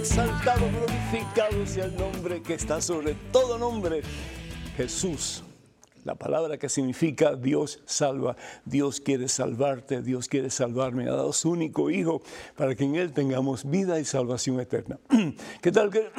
Exaltado, glorificado sea el nombre que está sobre todo nombre, Jesús. La palabra que significa Dios salva, Dios quiere salvarte, Dios quiere salvarme. Ha dado su único Hijo para que en Él tengamos vida y salvación eterna. ¿Qué tal, que,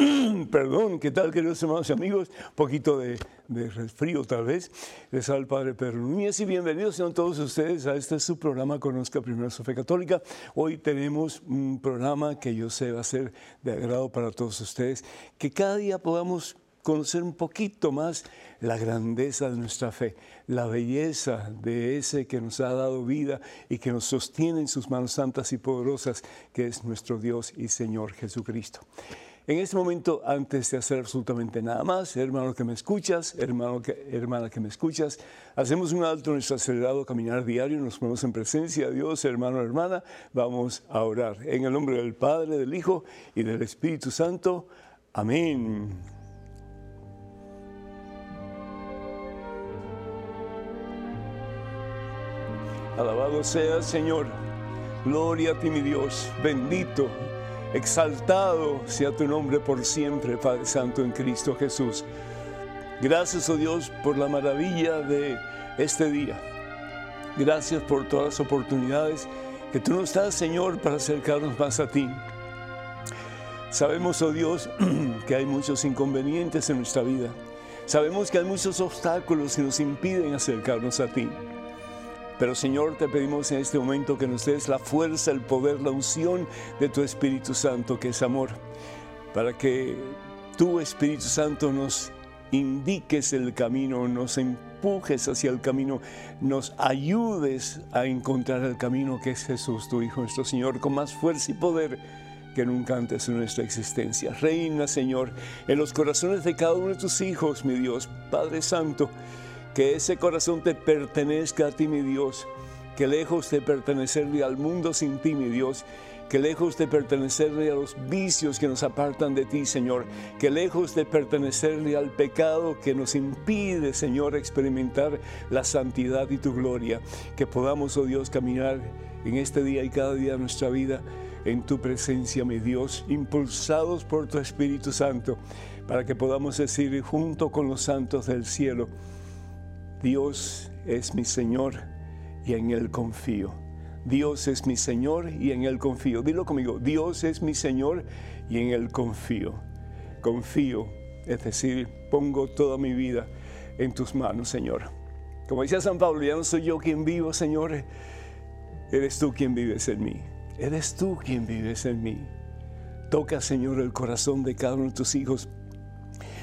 perdón, qué tal, queridos hermanos y amigos? Un poquito de, de resfrío tal vez. Les habla el Padre Pedro Núñez y bienvenidos sean todos ustedes a este su programa Conozca Primero su Fe Católica. Hoy tenemos un programa que yo sé va a ser de agrado para todos ustedes, que cada día podamos conocer un poquito más la grandeza de nuestra fe, la belleza de ese que nos ha dado vida y que nos sostiene en sus manos santas y poderosas, que es nuestro Dios y Señor Jesucristo. En este momento, antes de hacer absolutamente nada más, hermano que me escuchas, hermano hermana que me escuchas, hacemos un alto en nuestro acelerado caminar diario, nos ponemos en presencia de Dios, hermano, hermana, vamos a orar. En el nombre del Padre, del Hijo y del Espíritu Santo. Amén. Alabado sea Señor. Gloria a ti, mi Dios. Bendito, exaltado sea tu nombre por siempre, Padre Santo, en Cristo Jesús. Gracias, oh Dios, por la maravilla de este día. Gracias por todas las oportunidades que tú nos das, Señor, para acercarnos más a ti. Sabemos, oh Dios, que hay muchos inconvenientes en nuestra vida. Sabemos que hay muchos obstáculos que nos impiden acercarnos a ti. Pero Señor, te pedimos en este momento que nos des la fuerza, el poder, la unción de tu Espíritu Santo, que es amor, para que tu Espíritu Santo nos indiques el camino, nos empujes hacia el camino, nos ayudes a encontrar el camino que es Jesús, tu Hijo, nuestro Señor, con más fuerza y poder que nunca antes en nuestra existencia. Reina, Señor, en los corazones de cada uno de tus hijos, mi Dios, Padre Santo, que ese corazón te pertenezca a ti, mi Dios, que lejos de pertenecerle al mundo sin ti, mi Dios, que lejos de pertenecerle a los vicios que nos apartan de ti, Señor, que lejos de pertenecerle al pecado que nos impide, Señor, experimentar la santidad y tu gloria, que podamos, oh Dios, caminar en este día y cada día de nuestra vida en tu presencia, mi Dios, impulsados por tu Espíritu Santo, para que podamos decir junto con los santos del cielo, Dios es mi Señor y en Él confío. Dios es mi Señor y en Él confío. Dilo conmigo, Dios es mi Señor y en Él confío. Confío, es decir, pongo toda mi vida en tus manos, Señor. Como decía San Pablo, ya no soy yo quien vivo, Señor, eres tú quien vives en mí. Eres tú quien vives en mí. Toca, Señor, el corazón de cada uno de tus hijos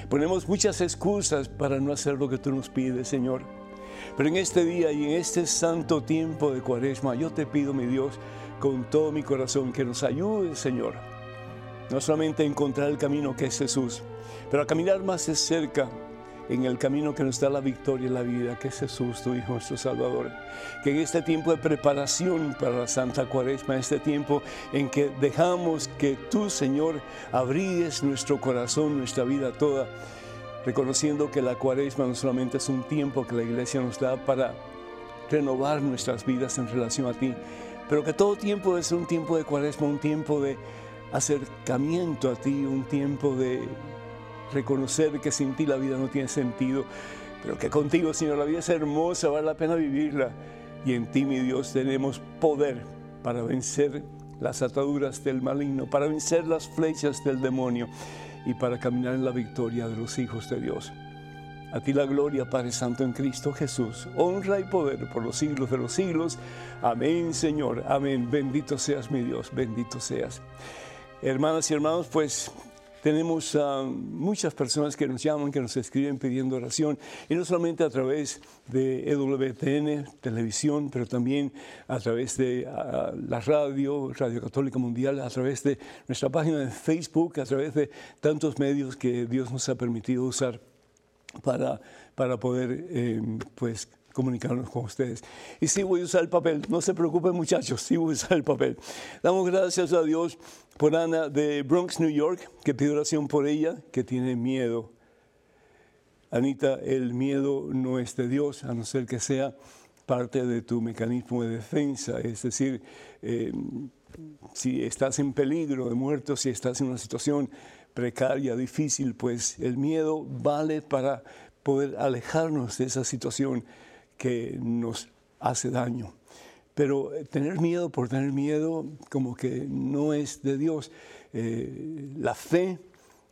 Ponemos muchas excusas para no hacer lo que tú nos pides, Señor. Pero en este día y en este santo tiempo de cuaresma, yo te pido, mi Dios, con todo mi corazón, que nos ayude, Señor. No solamente a encontrar el camino que es Jesús, pero a caminar más de cerca en el camino que nos da la victoria en la vida, que es Jesús, tu Hijo, nuestro Salvador. Que en este tiempo de preparación para la Santa Cuaresma, este tiempo en que dejamos que tú, Señor, abríes nuestro corazón, nuestra vida toda, reconociendo que la Cuaresma no solamente es un tiempo que la Iglesia nos da para renovar nuestras vidas en relación a ti, pero que todo tiempo es un tiempo de Cuaresma, un tiempo de acercamiento a ti, un tiempo de reconocer que sin ti la vida no tiene sentido, pero que contigo, Señor, la vida es hermosa, vale la pena vivirla. Y en ti, mi Dios, tenemos poder para vencer las ataduras del maligno, para vencer las flechas del demonio y para caminar en la victoria de los hijos de Dios. A ti la gloria, Padre Santo, en Cristo Jesús. Honra y poder por los siglos de los siglos. Amén, Señor. Amén. Bendito seas, mi Dios. Bendito seas. Hermanas y hermanos, pues tenemos muchas personas que nos llaman, que nos escriben pidiendo oración, y no solamente a través de EWTN, televisión, pero también a través de la radio, Radio Católica Mundial, a través de nuestra página de Facebook, a través de tantos medios que Dios nos ha permitido usar para, para poder eh, pues, comunicarnos con ustedes. Y sí voy a usar el papel, no se preocupen muchachos, sí voy a usar el papel. Damos gracias a Dios por Ana de Bronx, New York, que pide oración por ella, que tiene miedo. Anita, el miedo no es de Dios, a no ser que sea parte de tu mecanismo de defensa, es decir, eh, si estás en peligro de muerto, si estás en una situación precaria, difícil, pues el miedo vale para poder alejarnos de esa situación que nos hace daño. Pero eh, tener miedo por tener miedo como que no es de Dios. Eh, la fe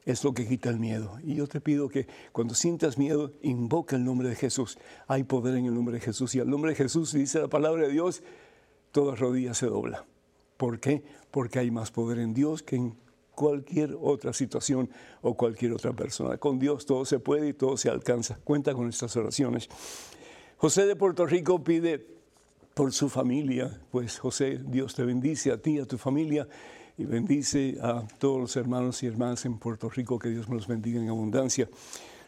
es lo que quita el miedo. Y yo te pido que cuando sientas miedo, invoca el nombre de Jesús. Hay poder en el nombre de Jesús. Y al nombre de Jesús, dice la palabra de Dios, toda rodilla se dobla. ¿Por qué? Porque hay más poder en Dios que en cualquier otra situación o cualquier otra persona. Con Dios todo se puede y todo se alcanza. Cuenta con estas oraciones. José de Puerto Rico pide por su familia, pues José, Dios te bendice a ti, a tu familia y bendice a todos los hermanos y hermanas en Puerto Rico, que Dios los bendiga en abundancia.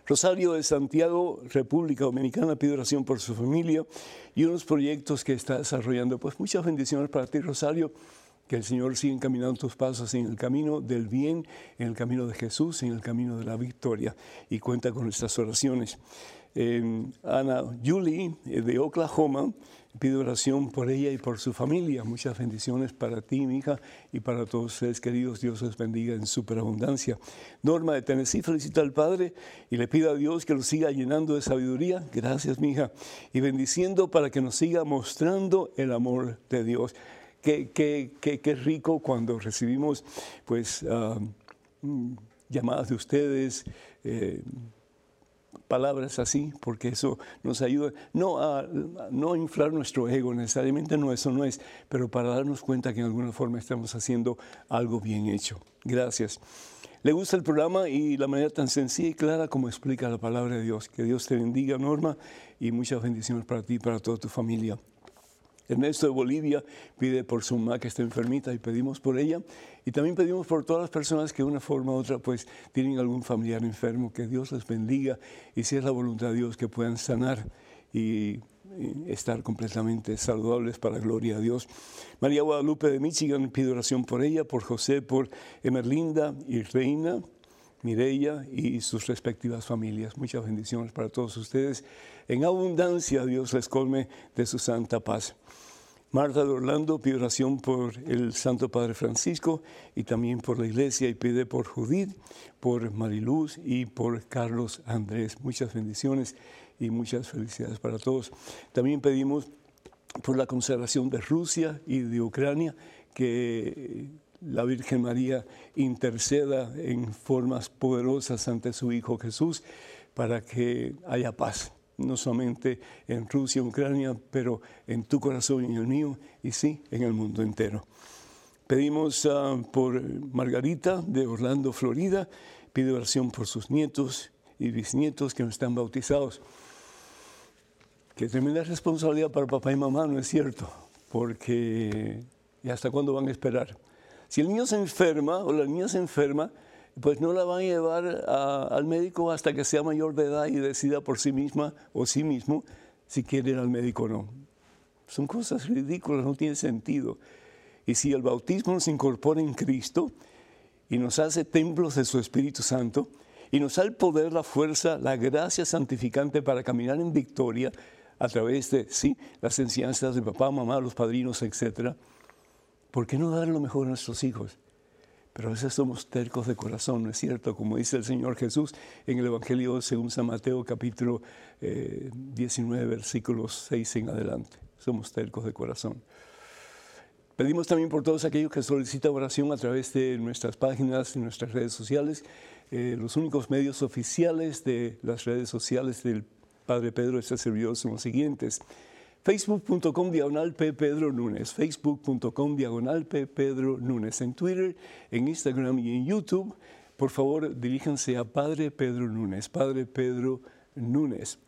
Rosario de Santiago, República Dominicana, pide oración por su familia y unos proyectos que está desarrollando. Pues muchas bendiciones para ti, Rosario. Que el Señor siga encaminando tus pasos en el camino del bien, en el camino de Jesús, en el camino de la victoria. Y cuenta con nuestras oraciones. Ana Julie, eh, de Oklahoma, Pido oración por ella y por su familia. Muchas bendiciones para ti, mi hija, y para todos ustedes queridos. Dios les bendiga en superabundancia. Norma de Tennessee felicita al Padre y le pido a Dios que lo siga llenando de sabiduría. Gracias, mi hija. Y bendiciendo para que nos siga mostrando el amor de Dios. Qué, qué, qué, qué rico cuando recibimos pues, ah, mm, llamadas de ustedes. Eh, palabras así, porque eso nos ayuda no a no inflar nuestro ego, necesariamente no, eso no es, pero para darnos cuenta que en alguna forma estamos haciendo algo bien hecho. Gracias. ¿Le gusta el programa y la manera tan sencilla y clara como explica la palabra de Dios? Que Dios te bendiga, Norma, y muchas bendiciones para ti y para toda tu familia. Ernesto de Bolivia pide por su mamá que está enfermita y pedimos por ella. Y también pedimos por todas las personas que de una forma u otra pues tienen algún familiar enfermo, que Dios les bendiga y si es la voluntad de Dios que puedan sanar y, estar completamente saludables para la gloria a Dios. María Guadalupe de Michigan pide oración por ella, por José, por Emerlinda y Reina. Mireya y sus respectivas familias. Muchas bendiciones para todos ustedes. En abundancia Dios les colme de su santa paz. Marta de Orlando pide oración por el Santo Padre Francisco y también por la iglesia y pide por Judith, por Mariluz y por Carlos Andrés. Muchas bendiciones y muchas felicidades para todos. También pedimos por la conservación de Rusia y de Ucrania, que la Virgen María interceda en formas poderosas ante su Hijo Jesús para que haya paz no solamente en Rusia, Ucrania, pero en tu corazón y en el mío, y sí, en el mundo entero. Pedimos ah, por Margarita de Orlando, Florida, pide oración por sus nietos y bisnietos que no están bautizados. Que tremenda responsabilidad para papá y mamá, ¿no es cierto? Porque ¿y hasta cuándo van a esperar? Si el niño se enferma o la niña se enferma, pues no la van a llevar al médico hasta que sea mayor de edad y decida por sí misma o sí mismo si quiere ir al médico o no. Son cosas ridículas, no tiene sentido. Y si el bautismo nos incorpora en Cristo y nos hace templos de su Espíritu Santo y nos da el poder, la fuerza, la gracia santificante para caminar en victoria a través de sí, las enseñanzas de papá, mamá, los padrinos, etc., ¿por qué no dar lo mejor a nuestros hijos? Pero a veces somos tercos de corazón, ¿no es cierto? Como dice el Señor Jesús en el Evangelio según San Mateo capítulo 19, eh, versículos 6 en adelante. Somos tercos de corazón. Pedimos también por todos aquellos que solicitan oración a través de nuestras páginas y nuestras redes sociales. Eh, los únicos medios oficiales de las redes sociales del Padre Pedro, este servidor, son los siguientes facebook.com diagonal P. Pedro Núñez, facebook.com diagonal P. Pedro Núñez, en Twitter, en Instagram y en YouTube. Por favor, diríjanse a Padre Pedro Núñez, Padre Pedro Núñez.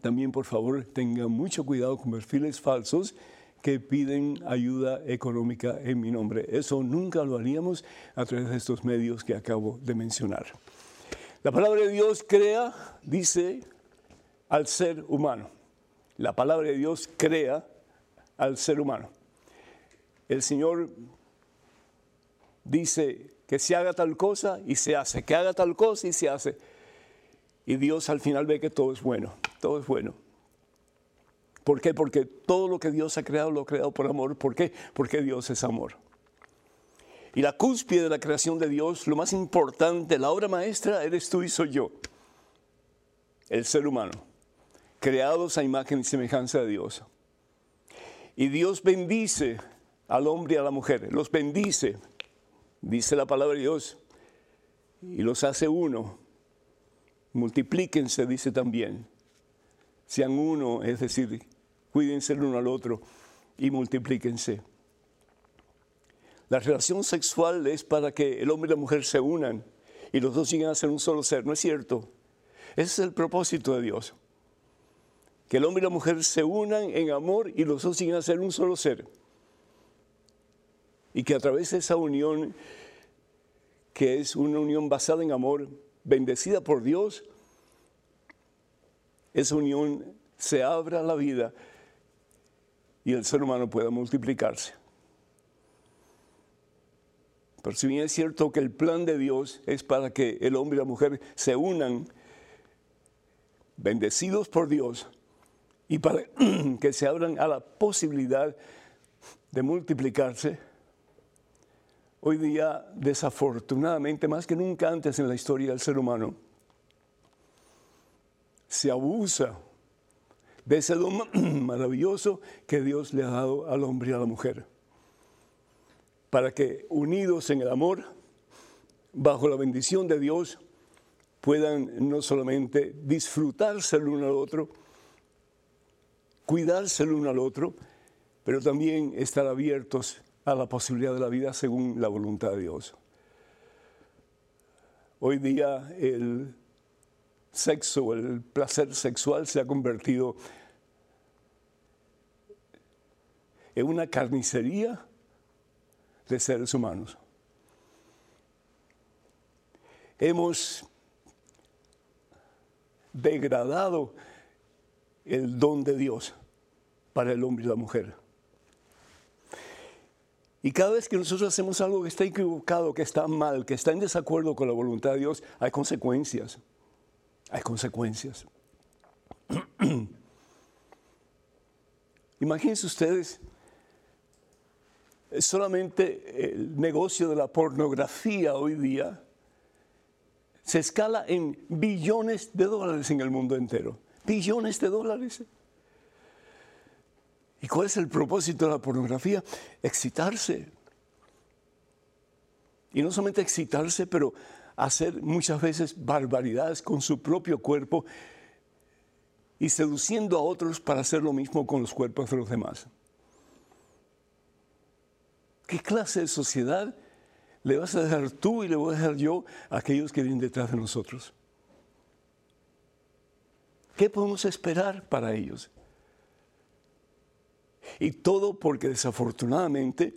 También, por favor, tengan mucho cuidado con perfiles falsos que piden ayuda económica en mi nombre. Eso nunca lo haríamos a través de estos medios que acabo de mencionar. La palabra de Dios crea, dice, al ser humano la palabra de Dios crea al ser humano. El Señor dice que se haga tal cosa y se hace, que haga tal cosa y se hace. Y Dios al final ve que todo es bueno, todo es bueno. ¿Por qué? Porque todo lo que Dios ha creado lo ha creado por amor. ¿Por qué? Porque Dios es amor. Y la cúspide de la creación de Dios, lo más importante, la obra maestra, eres tú y soy yo, el ser humano, creados a imagen y semejanza de Dios. Y Dios bendice al hombre y a la mujer, los bendice, dice la palabra de Dios, y los hace uno. Multiplíquense, dice también. Sean uno, es decir, cuídense el uno al otro y multiplíquense. La relación sexual es para que el hombre y la mujer se unan y los dos lleguen a ser un solo ser, ¿no es cierto? Ese es el propósito de Dios. Que el hombre y la mujer se unan en amor y los dos lleguen a ser un solo ser. Y que a través de esa unión, que es una unión basada en amor, bendecida por Dios, esa unión se abra a la vida y el ser humano pueda multiplicarse. Pero si bien es cierto que el plan de Dios es para que el hombre y la mujer se unan, bendecidos por Dios, y para que se abran a la posibilidad de multiplicarse, hoy día desafortunadamente, más que nunca antes en la historia del ser humano, se abusa de ese don maravilloso que Dios le ha dado al hombre y a la mujer para que unidos en el amor, bajo la bendición de Dios, puedan no solamente disfrutarse el uno al otro, cuidarse el uno al otro, pero también estar abiertos a la posibilidad de la vida según la voluntad de Dios. Hoy día el sexo, el placer sexual se ha convertido en una carnicería de seres humanos. Hemos degradado el don de Dios para el hombre y la mujer. Y cada vez que nosotros hacemos algo que está equivocado, que está mal, que está en desacuerdo con la voluntad de Dios, hay consecuencias. Hay consecuencias. Imagínense ustedes solamente el negocio de la pornografía hoy día se escala en billones de dólares en el mundo entero. Billones de dólares. ¿Y cuál es el propósito de la pornografía? Excitarse. Y no solamente excitarse, pero hacer muchas veces barbaridades con su propio cuerpo y seduciendo a otros para hacer lo mismo con los cuerpos de los demás. ¿Qué clase de sociedad le vas a dejar tú y le voy a dejar yo a aquellos que vienen detrás de nosotros? ¿Qué podemos esperar para ellos? Y todo porque desafortunadamente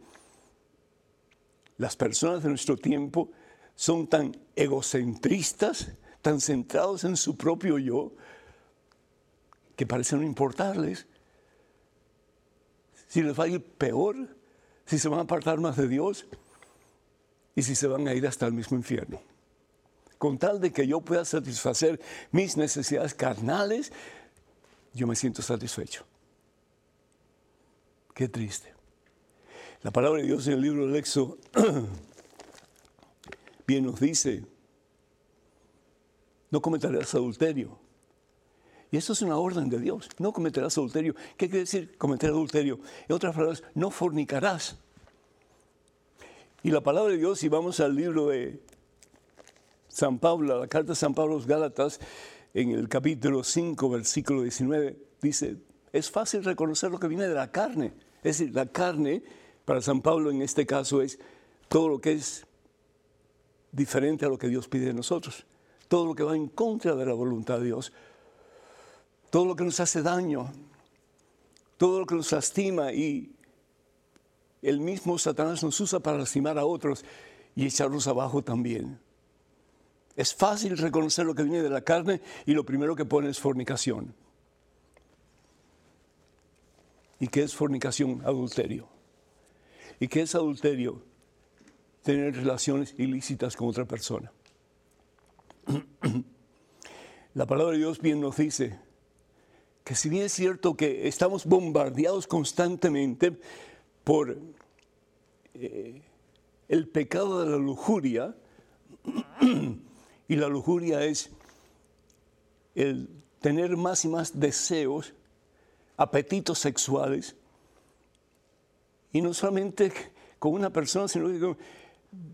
las personas de nuestro tiempo son tan egocentristas, tan centrados en su propio yo, que parece no importarles si les va a ir peor si se van a apartar más de Dios y si se van a ir hasta el mismo infierno. Con tal de que yo pueda satisfacer mis necesidades carnales, yo me siento satisfecho. Qué triste. La palabra de Dios en el libro del Éxodo bien nos dice, no cometerás adulterio. Y eso es una orden de Dios. No cometerás adulterio. ¿Qué quiere decir cometer adulterio? En otras palabras, no fornicarás. Y la palabra de Dios, si vamos al libro de San Pablo, la carta de San Pablo a los Gálatas, en el capítulo 5, versículo 19, dice, es fácil reconocer lo que viene de la carne. Es decir, la carne, para San Pablo en este caso, es todo lo que es diferente a lo que Dios pide de nosotros. Todo lo que va en contra de la voluntad de Dios todo lo que nos hace daño, todo lo que nos lastima y el mismo Satanás nos usa para lastimar a otros y echarlos abajo también. Es fácil reconocer lo que viene de la carne y lo primero que pone es fornicación. ¿Y qué es fornicación? Adulterio. ¿Y qué es adulterio? Tener relaciones ilícitas con otra persona. La palabra de Dios bien nos dice que si bien es cierto que estamos bombardeados constantemente por eh, el pecado de la lujuria, y la lujuria es el tener más y más deseos, apetitos sexuales, y no solamente con una persona, sino que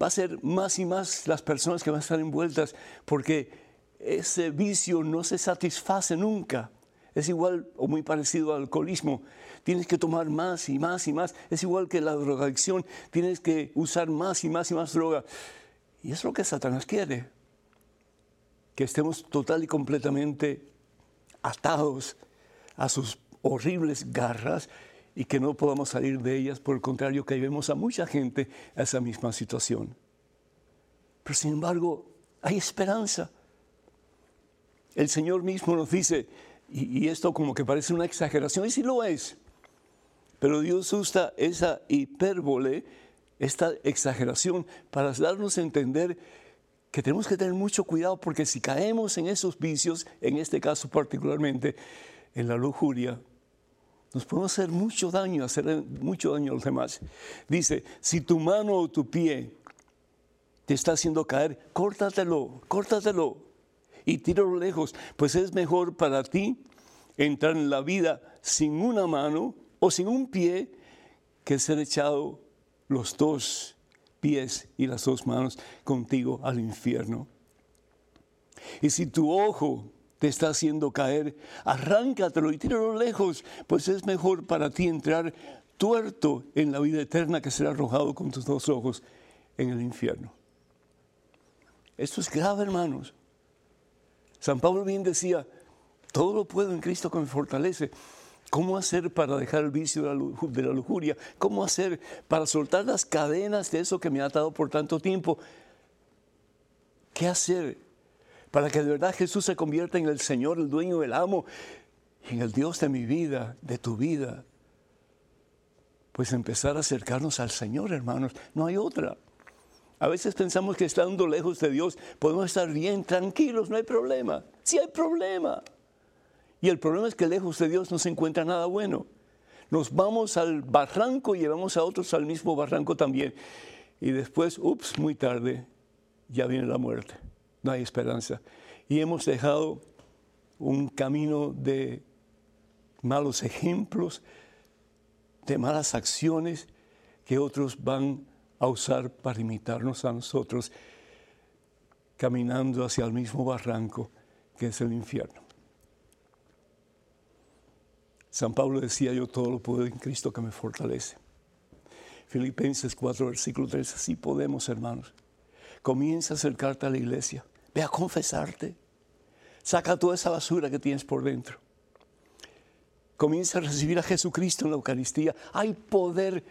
va a ser más y más las personas que van a estar envueltas, porque ese vicio no se satisface nunca. Es igual o muy parecido al alcoholismo. Tienes que tomar más y más y más. Es igual que la drogadicción. Tienes que usar más y más y más droga. Y es lo que Satanás quiere. Que estemos total y completamente atados a sus horribles garras y que no podamos salir de ellas. Por el contrario, que vemos a mucha gente en esa misma situación. Pero sin embargo, hay esperanza. El Señor mismo nos dice, y, esto como que parece una exageración, y sí lo es, pero Dios usa esa hipérbole, esta exageración, para darnos a entender que tenemos que tener mucho cuidado porque si caemos en esos vicios, en este caso particularmente, en la lujuria, nos podemos hacer mucho daño, hacer mucho daño a los demás. Dice, si tu mano o tu pie te está haciendo caer, córtatelo, córtatelo y tíralo lejos, pues es mejor para ti entrar en la vida sin una mano o sin un pie que ser echado los dos pies y las dos manos contigo al infierno. Y si tu ojo te está haciendo caer, arráncatelo y tíralo lejos, pues es mejor para ti entrar tuerto en la vida eterna que ser arrojado con tus dos ojos en el infierno. Esto es grave, hermanos. San Pablo bien decía, todo lo puedo en Cristo que me fortalece. ¿Cómo hacer para dejar el vicio de la lujuria? ¿Cómo hacer para soltar las cadenas de eso que me ha atado por tanto tiempo? ¿Qué hacer para que de verdad Jesús se convierta en el Señor, el dueño, el amo, en el Dios de mi vida, de tu vida. Pues empezar a acercarnos al Señor, hermanos. No hay otra. A veces pensamos que estando lejos de Dios podemos estar bien, tranquilos, no hay problema. Sí hay problema. Y el problema es que lejos de Dios no se encuentra nada bueno. Nos vamos al barranco y llevamos a otros al mismo barranco también. Y después, ups, muy tarde, ya viene la muerte no hay esperanza. Y hemos dejado un camino de malos ejemplos, de malas acciones que otros van a usar para imitarnos a nosotros, caminando hacia el mismo barranco que es el infierno. San Pablo decía, yo todo lo puedo en Cristo que me fortalece. Filipenses 4, versículo 3, así podemos, hermanos. Comienza a acercarte a la iglesia Ve a confesarte. Saca toda esa basura que tienes por dentro. Comienza a recibir a Jesucristo en la Eucaristía. Hay poder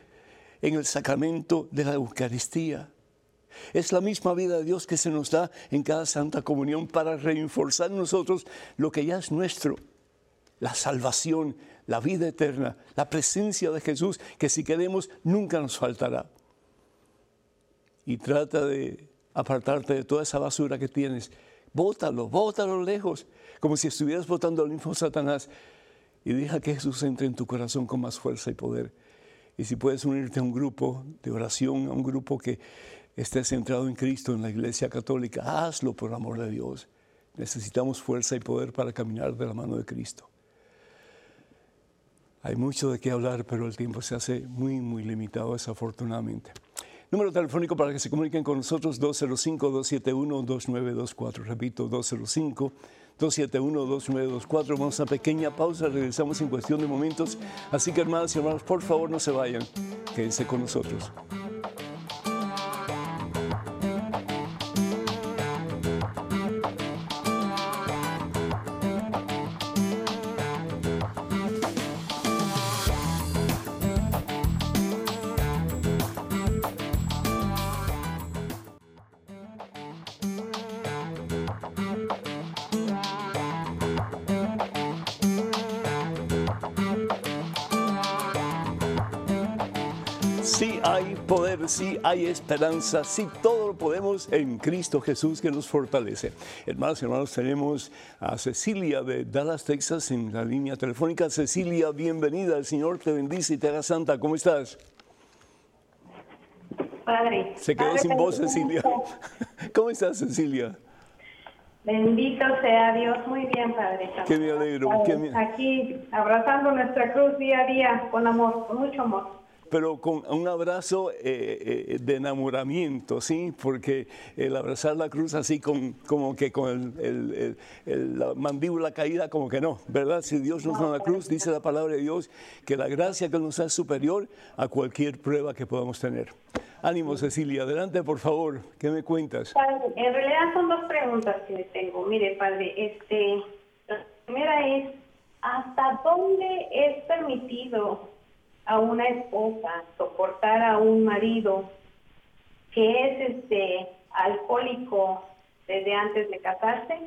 en el sacramento de la Eucaristía. Es la misma vida de Dios que se nos da en cada Santa Comunión para reforzar nosotros lo que ya es nuestro. La salvación, la vida eterna, la presencia de Jesús, que si queremos nunca nos faltará. Y trata de apartarte de toda esa basura que tienes. Bótalo, bótalo lejos, como si estuvieras botando al mismo Satanás. Y deja que Jesús entre en tu corazón con más fuerza y poder. Y si puedes unirte a un grupo de oración, a un grupo que esté centrado en Cristo, en la Iglesia Católica, hazlo por amor de Dios. Necesitamos fuerza y poder para caminar de la mano de Cristo. Hay mucho de qué hablar, pero el tiempo se hace muy, muy limitado desafortunadamente. Número telefónico para que se comuniquen con nosotros 205-271-2924. Repito, 205-271-2924. Vamos a una pequeña pausa, regresamos en cuestión de momentos. Así que hermanos y hermanos, por favor no se vayan, quédense con nosotros. Hay poder, sí hay esperanza, sí todo lo podemos en Cristo Jesús que nos fortalece. Hermanos y hermanos, tenemos a Cecilia de Dallas, Texas en la línea telefónica. Cecilia, bienvenida, el Señor te bendice y te haga santa. ¿Cómo estás? Padre. Se quedó Padre, sin voz. Cecilia. ¿Cómo estás, Cecilia? Bendito sea Dios. Muy bien, Padre. Qué me alegro, Padre, qué me- Aquí abrazando nuestra cruz día a día con amor, con mucho amor. Pero con un abrazo eh, eh, de enamoramiento, ¿sí? Porque el abrazar la cruz así con, como que con el- el- el- la mandíbula caída, como que no, ¿verdad? Si Dios nos da la cruz, dice la palabra de Dios, que la gracia que nos da es superior a cualquier prueba que podamos tener. Ánimo, Cecilia. Adelante, por favor. ¿Qué me cuentas? Padre, en realidad son dos preguntas que le tengo. Mire, Padre, este, la primera es, ¿hasta dónde es permitido a una esposa soportar a un marido que es este alcohólico desde antes de casarse?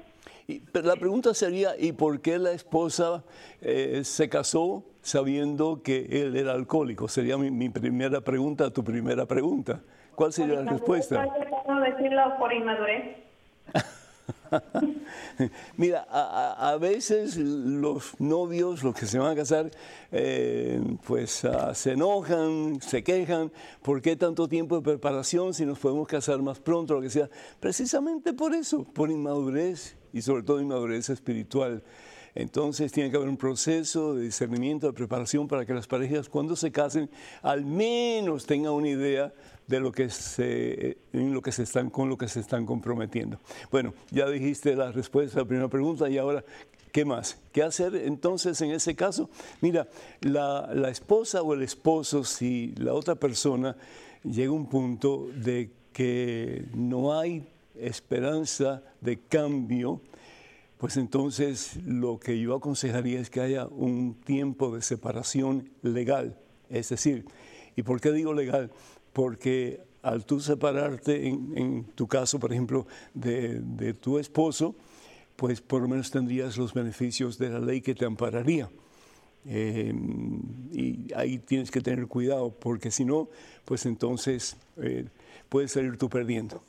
Y, pero la pregunta sería, ¿y por qué la esposa eh, se casó sabiendo que él era alcohólico? Sería mi, mi primera pregunta, tu primera pregunta. ¿Cuál sería la respuesta? ¿Puedo decirlo por inmadurez? Mira, a, veces los novios, los que se van a casar, eh, pues ah, se enojan, se quejan, ¿por qué tanto tiempo de preparación si nos podemos casar más pronto, lo que sea? Precisamente por eso, por inmadurez y sobre todo inmadurez espiritual. Entonces tiene que haber un proceso de discernimiento, de preparación para que las parejas cuando se casen al menos tengan una idea de lo que se, en lo que se están, con lo que se están comprometiendo. Bueno, ya dijiste la respuesta a la primera pregunta y ahora, ¿qué más? ¿Qué hacer entonces en ese caso? Mira, la, la esposa o el esposo, si la otra persona llega a un punto de que no hay esperanza de cambio, pues entonces lo que yo aconsejaría es que haya un tiempo de separación legal. Es decir, ¿y por qué digo legal? Porque al tú separarte, en, tu caso, por ejemplo, de, de tu esposo, pues por lo menos tendrías los beneficios de la ley que te ampararía. Eh, y ahí tienes que tener cuidado, porque si no, pues entonces eh, puedes salir tú perdiendo.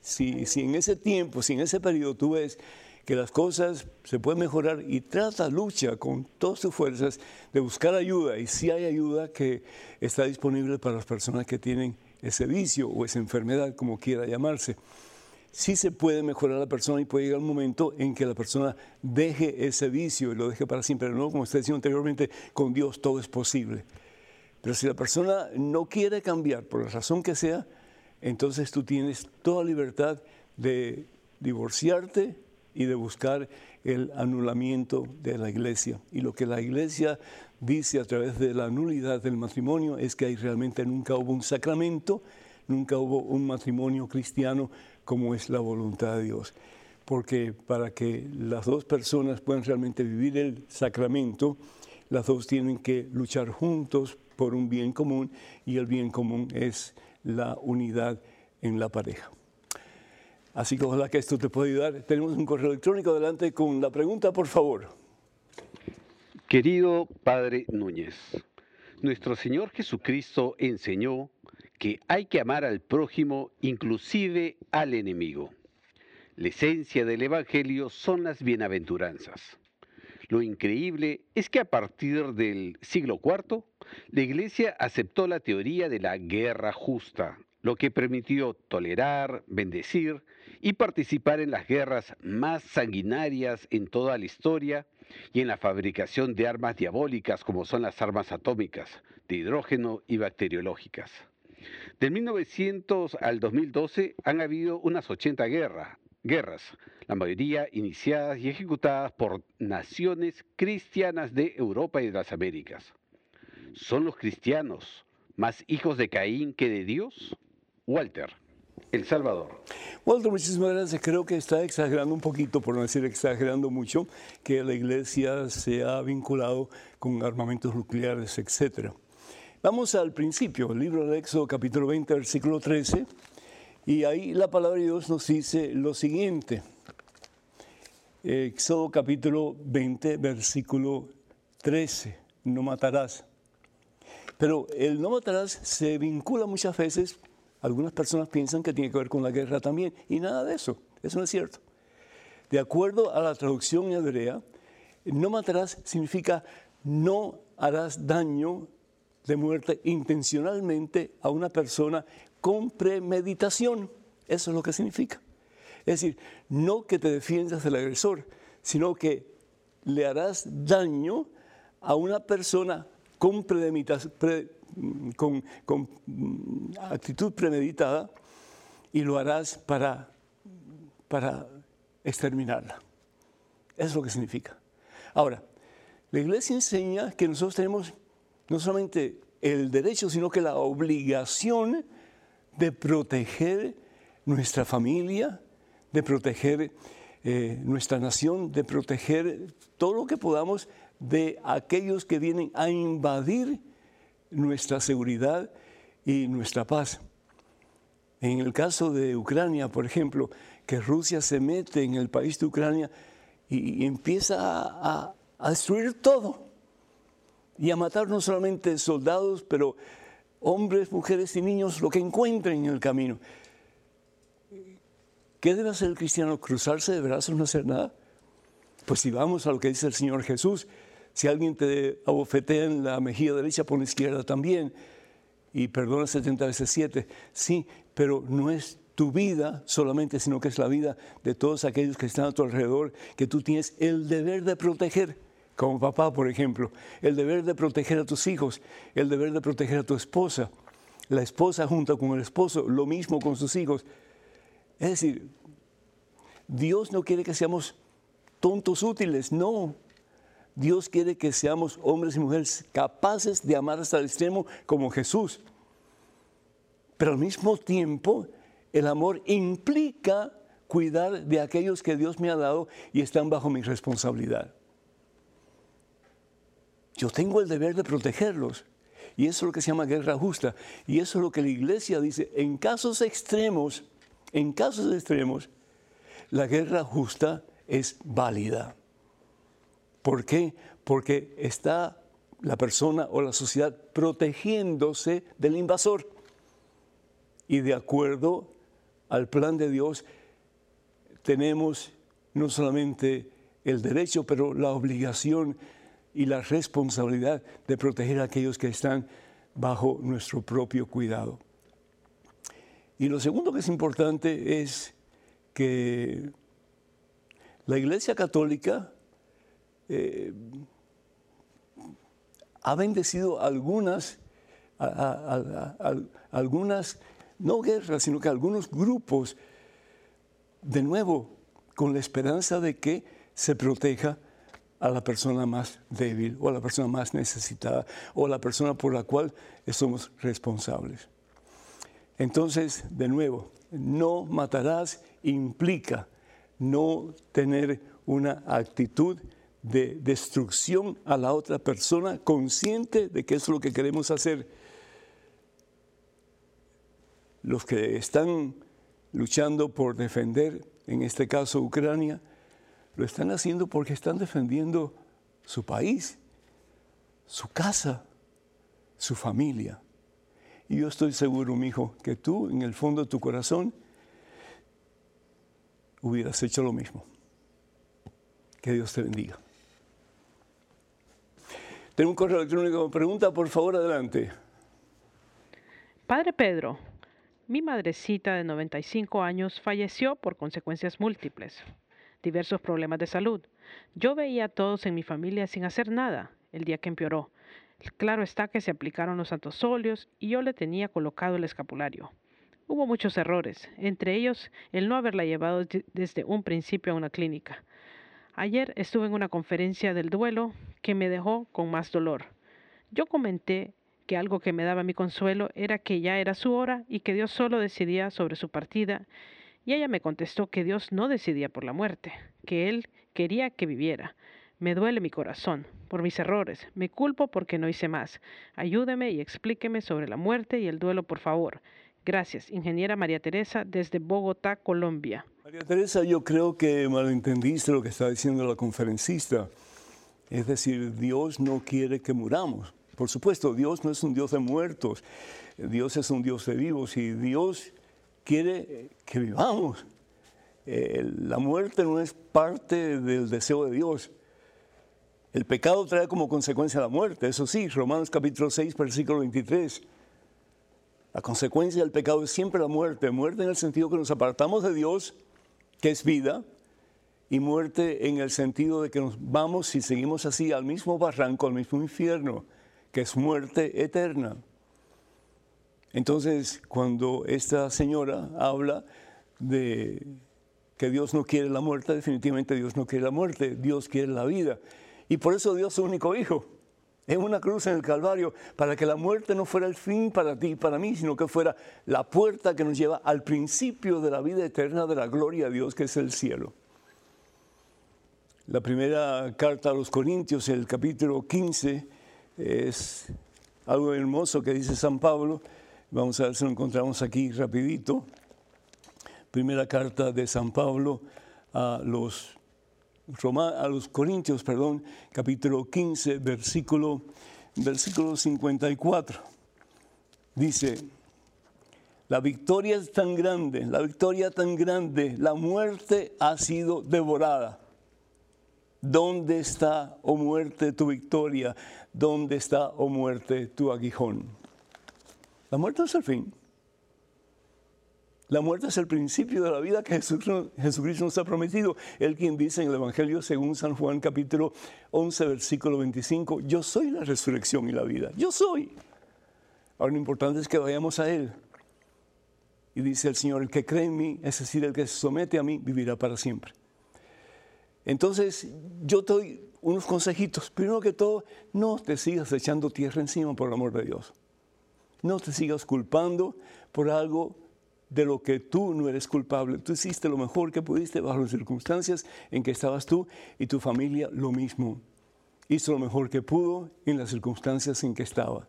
Si, si en ese tiempo, si en ese periodo tú ves que las cosas se pueden mejorar y trata, lucha con todas tus fuerzas de buscar ayuda, y si hay ayuda que está disponible para las personas que tienen ese vicio o esa enfermedad, como quiera llamarse sí se puede mejorar la persona y puede llegar un momento en que la persona deje ese vicio y lo deje para siempre. No, como usted decía anteriormente, con Dios todo es posible. Pero si la persona no quiere cambiar, por la razón que sea, entonces tú tienes toda libertad de divorciarte y de buscar el anulamiento de la iglesia. Y lo que la iglesia dice a través de la nulidad del matrimonio es que ahí realmente nunca hubo un sacramento, nunca hubo un matrimonio cristiano como es la voluntad de Dios. Porque para que las dos personas puedan realmente vivir el sacramento, las dos tienen que luchar juntos por un bien común y el bien común es la unidad en la pareja. Así que ojalá que esto te pueda ayudar. Tenemos un correo electrónico adelante con la pregunta, por favor. Querido Padre Núñez, nuestro Señor Jesucristo enseñó que hay que amar al prójimo, inclusive al enemigo. La esencia del Evangelio son las bienaventuranzas. Lo increíble es que a partir del siglo IV, la Iglesia aceptó la teoría de la guerra justa, lo que permitió tolerar, bendecir y participar en las guerras más sanguinarias en toda la historia y en la fabricación de armas diabólicas como son las armas atómicas, de hidrógeno y bacteriológicas. Del 1900 al 2012 han habido unas 80 guerras, guerras, la mayoría iniciadas y ejecutadas por naciones cristianas de Europa y de las Américas. ¿Son los cristianos más hijos de Caín que de Dios? Walter, El Salvador. Walter, muchísimas gracias. Creo que está exagerando un poquito, por no decir exagerando mucho, que la iglesia se ha vinculado con armamentos nucleares, etc. Vamos al principio, el libro del Éxodo capítulo 20, versículo 13, y ahí la palabra de Dios nos dice lo siguiente. Éxodo capítulo 20, versículo 13, no matarás. Pero el no matarás se vincula muchas veces, algunas personas piensan que tiene que ver con la guerra también, y nada de eso, eso no es cierto. De acuerdo a la traducción hebrea, no matarás significa no harás daño de muerte intencionalmente a una persona con premeditación. Eso es lo que significa. Es decir, no que te defiendas del agresor, sino que le harás daño a una persona con, con, mm, actitud premeditada y lo harás para, para exterminarla. Eso es lo que significa. Ahora, la iglesia enseña que nosotros tenemos no solamente el derecho, sino que la obligación de proteger nuestra familia, de proteger eh, nuestra nación, de proteger todo lo que podamos de aquellos que vienen a invadir nuestra seguridad y nuestra paz. En el caso de Ucrania, por ejemplo, que Rusia se mete en el país de Ucrania y, empieza a, destruir todo y a matar no solamente soldados, pero hombres, mujeres y niños, lo que encuentren en el camino. ¿Qué debe hacer el cristiano? ¿Cruzarse de brazos, no hacer nada? Pues si vamos a lo que dice el Señor Jesús, si alguien te abofetea en la mejilla derecha, por la izquierda también, y perdona 70 veces 7, sí, pero no es tu vida solamente, sino que es la vida de todos aquellos que están a tu alrededor, que tú tienes el deber de proteger, como papá, por ejemplo, el deber de proteger a tus hijos, el deber de proteger a tu esposa, la esposa junto con el esposo, lo mismo con sus hijos. Es decir, Dios no quiere que seamos tontos útiles, no. Dios quiere que seamos hombres y mujeres capaces de amar hasta el extremo como Jesús. Pero al mismo tiempo, el amor implica cuidar de aquellos que Dios me ha dado y están bajo mi responsabilidad. Yo tengo el deber de protegerlos. Y eso es lo que se llama guerra justa. Y eso es lo que la iglesia dice. En casos extremos, en casos extremos, la guerra justa es válida. ¿Por qué? Porque está la persona o la sociedad protegiéndose del invasor. Y de acuerdo al plan de Dios, tenemos no solamente el derecho, pero la obligación y la responsabilidad de proteger a aquellos que están bajo nuestro propio cuidado. Y lo segundo que es importante es que la Iglesia Católica ha bendecido algunas, algunas, no guerras, sino que algunos grupos, de nuevo, con la esperanza de que se proteja a la persona más débil o a la persona más necesitada o a la persona por la cual somos responsables. Entonces, de nuevo, no matarás implica no tener una actitud de destrucción a la otra persona, consciente de que es lo que queremos hacer. Los que están luchando por defender, en este caso Ucrania, lo están haciendo porque están defendiendo su país, su casa, su familia. Y yo estoy seguro, mi hijo, que tú en el fondo de tu corazón hubieras hecho lo mismo. Que Dios te bendiga. Tengo un correo electrónico. Pregunta, por favor, adelante. Padre Pedro, mi madrecita de 95 años falleció por consecuencias múltiples, diversos problemas de salud. Yo veía a todos en mi familia sin hacer nada el día que empeoró. Claro está que se aplicaron los santos óleos y yo le tenía colocado el escapulario. Hubo muchos errores, entre ellos el no haberla llevado desde un principio a una clínica. Ayer estuve en una conferencia del duelo que me dejó con más dolor. Yo comenté que algo que me daba mi consuelo era que ya era su hora y que Dios solo decidía sobre su partida, y ella me contestó que Dios no decidía por la muerte, que Él quería que viviera. Me duele mi corazón por mis errores. Me culpo porque no hice más. Ayúdeme y explíqueme sobre la muerte y el duelo, por favor. Gracias, ingeniera María Teresa, desde Bogotá, Colombia. María Teresa, yo creo que malentendiste lo que está diciendo la conferencista. Es decir, Dios no quiere que muramos. Por supuesto, Dios no es un Dios de muertos, Dios es un Dios de vivos y Dios quiere que vivamos. Eh, la muerte no es parte del deseo de Dios. El pecado trae como consecuencia la muerte, eso sí, Romanos capítulo 6, versículo 23. La consecuencia del pecado es siempre la muerte, muerte en el sentido que nos apartamos de Dios, que es vida, y muerte en el sentido de que nos vamos, si seguimos así, al mismo barranco, al mismo infierno, que es muerte eterna. Entonces, cuando esta señora habla de que Dios no quiere la muerte, definitivamente Dios no quiere la muerte, Dios quiere la vida. Y por eso Dios su único hijo en una cruz en el Calvario, para que la muerte no fuera el fin para ti y para mí, sino que fuera la puerta que nos lleva al principio de la vida eterna de la gloria a Dios, que es el cielo. La primera carta a los Corintios, el capítulo 15, es algo hermoso que dice San Pablo. Vamos a ver si lo encontramos aquí rapidito. Primera carta de San Pablo a los a los Corintios, perdón, capítulo 15, versículo, versículo 54. Dice, la victoria es tan grande, la victoria tan grande, la muerte ha sido devorada. ¿Dónde está, oh muerte, tu victoria? ¿Dónde está, oh muerte, tu aguijón? La muerte es el fin. La muerte es el principio de la vida que Jesucristo nos ha prometido. Él quien dice en el Evangelio según San Juan capítulo 11 versículo 25, yo soy la resurrección y la vida. Yo soy. Ahora lo importante es que vayamos a Él. Y dice el Señor, el que cree en mí, es decir, el que se somete a mí, vivirá para siempre. Entonces, yo te doy unos consejitos. Primero que todo, no te sigas echando tierra encima por el amor de Dios. No te sigas culpando por algo de lo que tú no eres culpable. Tú hiciste lo mejor que pudiste bajo las circunstancias en que estabas tú y tu familia lo mismo. Hizo lo mejor que pudo en las circunstancias en que estaba.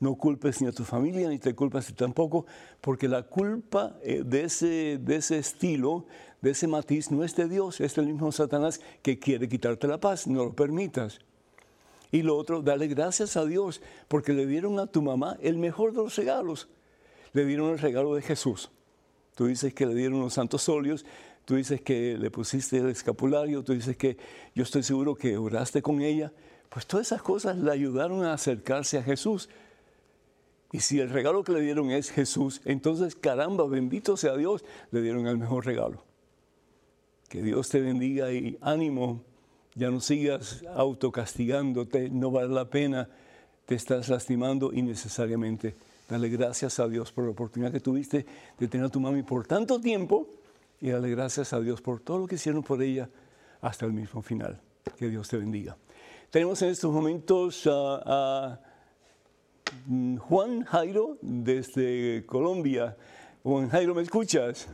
No culpes ni a tu familia ni te culpas tampoco, porque la culpa eh, de ese, de ese estilo, de ese matiz, no es de Dios, es del mismo Satanás que quiere quitarte la paz. No lo permitas. Y lo otro, dale gracias a Dios, porque le dieron a tu mamá el mejor de los regalos le dieron el regalo de Jesús. Tú dices que le dieron los santos óleos, tú dices que le pusiste el escapulario, tú dices que yo estoy seguro que oraste con ella. Pues todas esas cosas le ayudaron a acercarse a Jesús. Y si el regalo que le dieron es Jesús, entonces caramba, bendito sea Dios, le dieron el mejor regalo. Que Dios te bendiga y ánimo, ya no sigas autocastigándote, no vale la pena, te estás lastimando innecesariamente. Dale gracias a Dios por la oportunidad que tuviste de tener a tu mami por tanto tiempo y dale gracias a Dios por todo lo que hicieron por ella hasta el mismo final. Que Dios te bendiga. Tenemos en estos momentos a, mm, Juan Jairo desde Colombia. Juan Jairo, ¿me escuchas?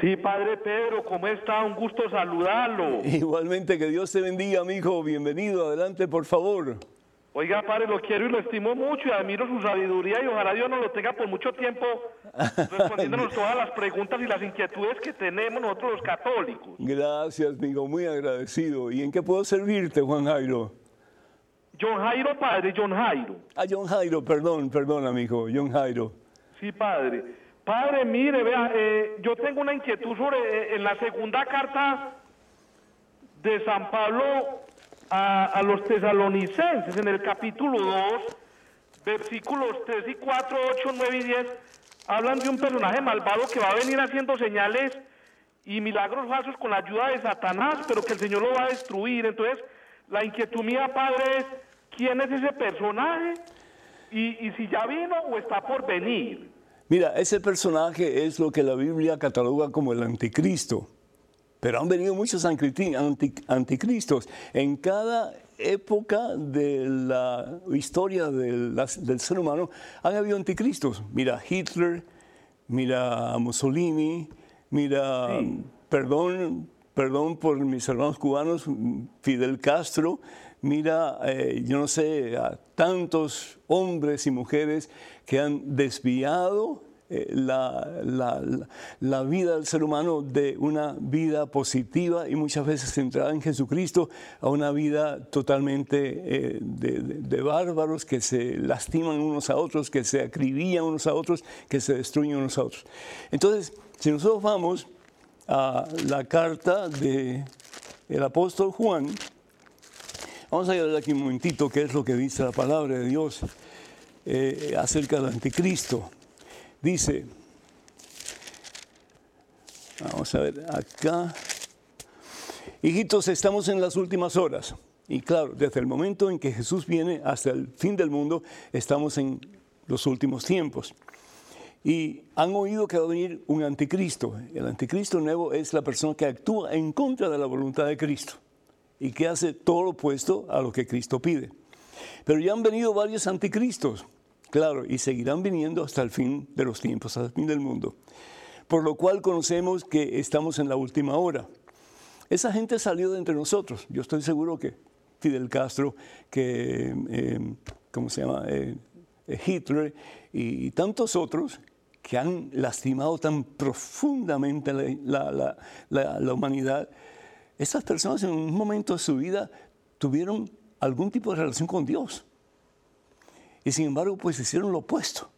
Sí, Padre Pedro, ¿cómo está? Un gusto saludarlo. Igualmente, que Dios te bendiga, amigo. Bienvenido. Adelante, por favor. Oiga, padre, lo quiero y lo estimo mucho y admiro su sabiduría y ojalá Dios nos lo tenga por mucho tiempo respondiéndonos todas las preguntas y las inquietudes que tenemos nosotros los católicos. Gracias, amigo, muy agradecido. ¿Y en qué puedo servirte, Juan Jairo? John Jairo, padre, John Jairo. Ah, John Jairo, perdón, perdón, amigo, John Jairo. Sí, padre. Padre, mire, vea, eh, yo tengo una inquietud sobre, eh, en la segunda carta de San Pablo a, los tesalonicenses en el capítulo 2, versículos 3 y 4, 8, 9 y 10, hablan de un personaje malvado que va a venir haciendo señales y milagros falsos con la ayuda de Satanás, pero que el Señor lo va a destruir. Entonces, la inquietud mía, Padre, es quién es ese personaje y, y si ya vino o está por venir. Mira, ese personaje es lo que la Biblia cataloga como el anticristo. Pero han venido muchos anticristos. En cada época de la historia del, ser humano han habido anticristos. Mira Hitler, mira Mussolini, mira, perdón, perdón por mis hermanos cubanos, Fidel Castro, mira, eh, yo no sé, a tantos hombres y mujeres que han desviado eh, la, vida del ser humano de una vida positiva y muchas veces centrada en Jesucristo a una vida totalmente eh, de, bárbaros que se lastiman unos a otros, que se acribillan unos a otros, que se destruyen unos a otros. Entonces, si nosotros vamos a la carta del el apóstol Juan, vamos a ver aquí un momentito qué es lo que dice la palabra de Dios eh, acerca del anticristo. Dice, vamos a ver acá, hijitos, estamos en las últimas horas. Y claro, desde el momento en que Jesús viene hasta el fin del mundo, estamos en los últimos tiempos. Y han oído que va a venir un anticristo. El anticristo nuevo es la persona que actúa en contra de la voluntad de Cristo y que hace todo lo opuesto a lo que Cristo pide. Pero ya han venido varios anticristos, claro, y seguirán viniendo hasta el fin de los tiempos, hasta el fin del mundo. Por lo cual conocemos que estamos en la última hora. Esa gente salió de entre nosotros. Yo estoy seguro que Fidel Castro, que, eh, ¿cómo se llama? Eh, Hitler y, tantos otros que han lastimado tan profundamente la, humanidad, estas personas en un momento de su vida tuvieron algún tipo de relación con Dios. Y sin embargo, pues hicieron lo opuesto.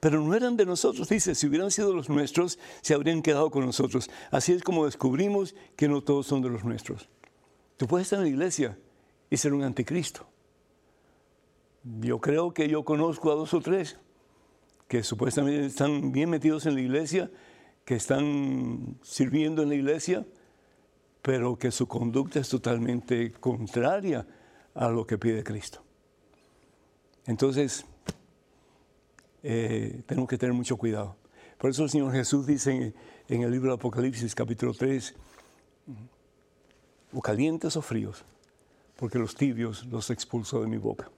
Pero no eran de nosotros, dice, si hubieran sido los nuestros, se habrían quedado con nosotros. Así es como descubrimos que no todos son de los nuestros. Tú puedes estar en la iglesia y ser un anticristo. Yo creo que yo conozco a dos o tres que supuestamente están bien metidos en la iglesia, que están sirviendo en la iglesia, pero que su conducta es totalmente contraria a lo que pide Cristo. Entonces, eh, tenemos que tener mucho cuidado. Por eso el Señor Jesús dice en, el libro de Apocalipsis capítulo 3, o calientes o fríos, porque los tibios los expulso de mi boca.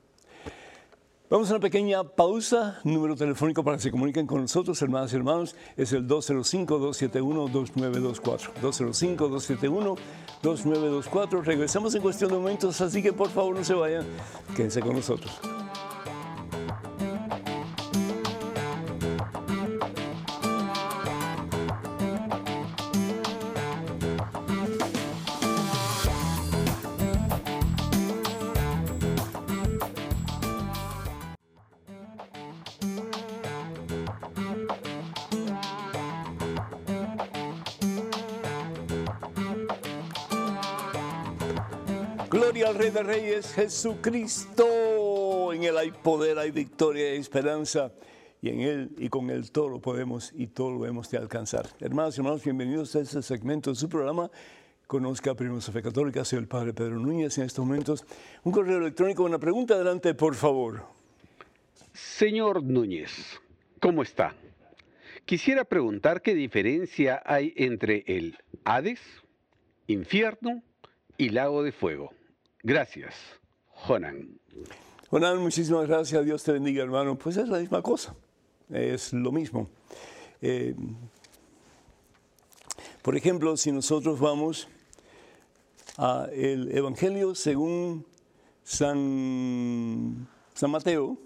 Vamos a una pequeña pausa. Número telefónico para que se comuniquen con nosotros, hermanas y hermanos, es el 205-271-2924. 205-271-2924. Regresamos en cuestión de momentos, así que por favor no se vayan, quédense con nosotros. Gloria al Rey de Reyes, Jesucristo. En Él hay poder, hay victoria y esperanza. Y en Él y con Él todo lo podemos y todo lo hemos de alcanzar. Hermanos y hermanos, bienvenidos a este segmento de su programa. Conozca Primero Fe Católica, soy el Padre Pedro Núñez. En estos momentos, un correo electrónico, una pregunta. Adelante, por favor. Señor Núñez, ¿cómo está? Quisiera preguntar qué diferencia hay entre el Hades, infierno y lago de fuego. Gracias, Jonan. Jonan, muchísimas gracias. Dios te bendiga, hermano. Pues es la misma cosa. Es lo mismo. Eh, por ejemplo, si nosotros vamos al Evangelio según San, San Mateo,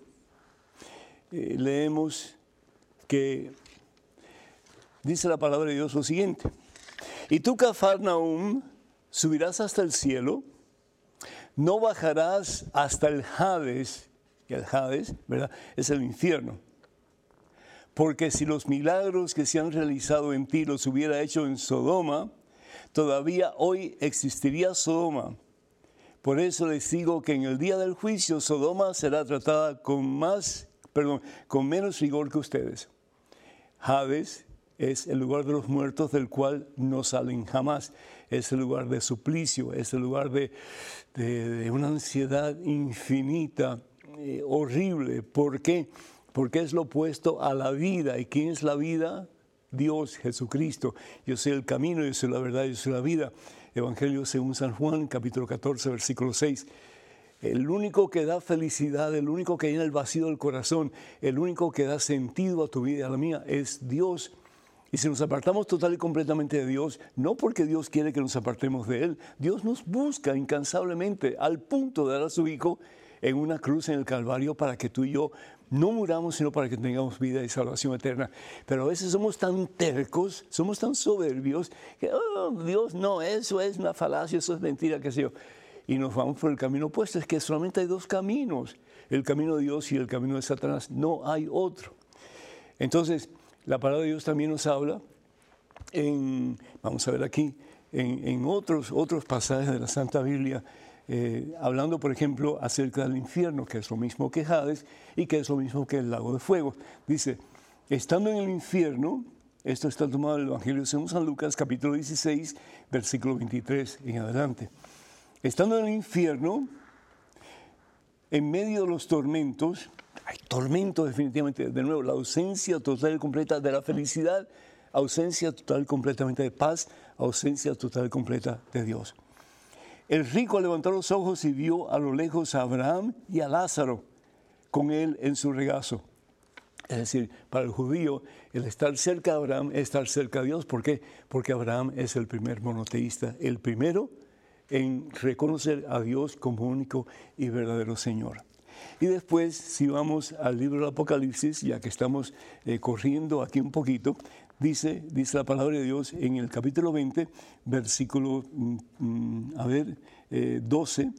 eh, leemos que dice la palabra de Dios lo siguiente. Y tú, Cafarnaum, subirás hasta el cielo no bajarás hasta el Hades, y el Hades, ¿verdad? Es el infierno. Porque si los milagros que se han realizado en ti los hubiera hecho en Sodoma, todavía hoy existiría Sodoma. Por eso les digo que en el día del juicio Sodoma será tratada con más, perdón, con menos rigor que ustedes. Hades es el lugar de los muertos del cual no salen jamás es el lugar de suplicio, es el lugar de, una ansiedad infinita, eh, horrible. ¿Por qué? Porque es lo opuesto a la vida. ¿Y quién es la vida? Dios, Jesucristo. Yo soy el camino, yo soy la verdad, yo soy la vida. Evangelio según San Juan, capítulo 14, versículo 6. El único que da felicidad, el único que llena el vacío del corazón, el único que da sentido a tu vida y a la mía es Dios. Y si nos apartamos total y completamente de Dios, no porque Dios quiere que nos apartemos de Él, Dios nos busca incansablemente al punto de dar a su Hijo en una cruz en el Calvario para que tú y yo no muramos, sino para que tengamos vida y salvación eterna. Pero a veces somos tan tercos, somos tan soberbios, que, oh, Dios, no, eso es una falacia, eso es mentira, qué sé yo. Y nos vamos por el camino opuesto, es que solamente hay dos caminos, el camino de Dios y el camino de Satanás, no hay otro. Entonces, la palabra de Dios también nos habla en, vamos a ver aquí, en, otros, otros pasajes de la Santa Biblia, eh, hablando, por ejemplo, acerca del infierno, que es lo mismo que Hades y que es lo mismo que el lago de fuego. Dice, estando en el infierno, esto está tomado del Evangelio de San Lucas, capítulo 16, versículo 23 en adelante. Estando en el infierno, en medio de los tormentos, hay tormento definitivamente, de nuevo, la ausencia total y completa de la felicidad, ausencia total y completamente de paz, ausencia total y completa de Dios. El rico levantó los ojos y vio a lo lejos a Abraham y a Lázaro con él en su regazo. Es decir, para el judío, el estar cerca de Abraham es estar cerca de Dios. ¿Por qué? Porque Abraham es el primer monoteísta, el primero en reconocer a Dios como único y verdadero Señor. Y después, si vamos al libro del Apocalipsis, ya que estamos eh, corriendo aquí un poquito, dice, dice la palabra de Dios en el capítulo 20, versículo, mm, mm, a ver, 12. Eh,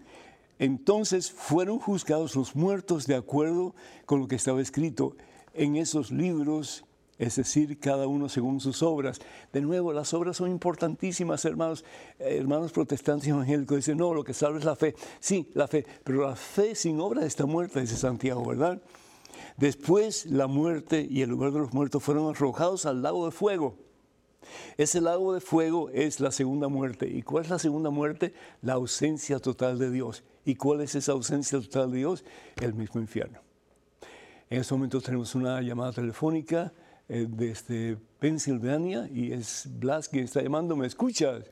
Entonces fueron juzgados los muertos de acuerdo con lo que estaba escrito en esos libros es decir, cada uno según sus obras. De nuevo, las obras son importantísimas, hermanos. Hermanos protestantes y evangélicos dicen, no, lo que salva es la fe. Sí, la fe, pero la fe sin obras está muerta, dice Santiago, ¿verdad? Después la muerte y el lugar de los muertos fueron arrojados al lago de fuego. Ese lago de fuego es la segunda muerte. ¿Y cuál es la segunda muerte? La ausencia total de Dios. ¿Y cuál es esa ausencia total de Dios? El mismo infierno. En este momento tenemos una llamada telefónica eh, desde Pensilvania y es Blas quien está llamando. ¿Me escuchas?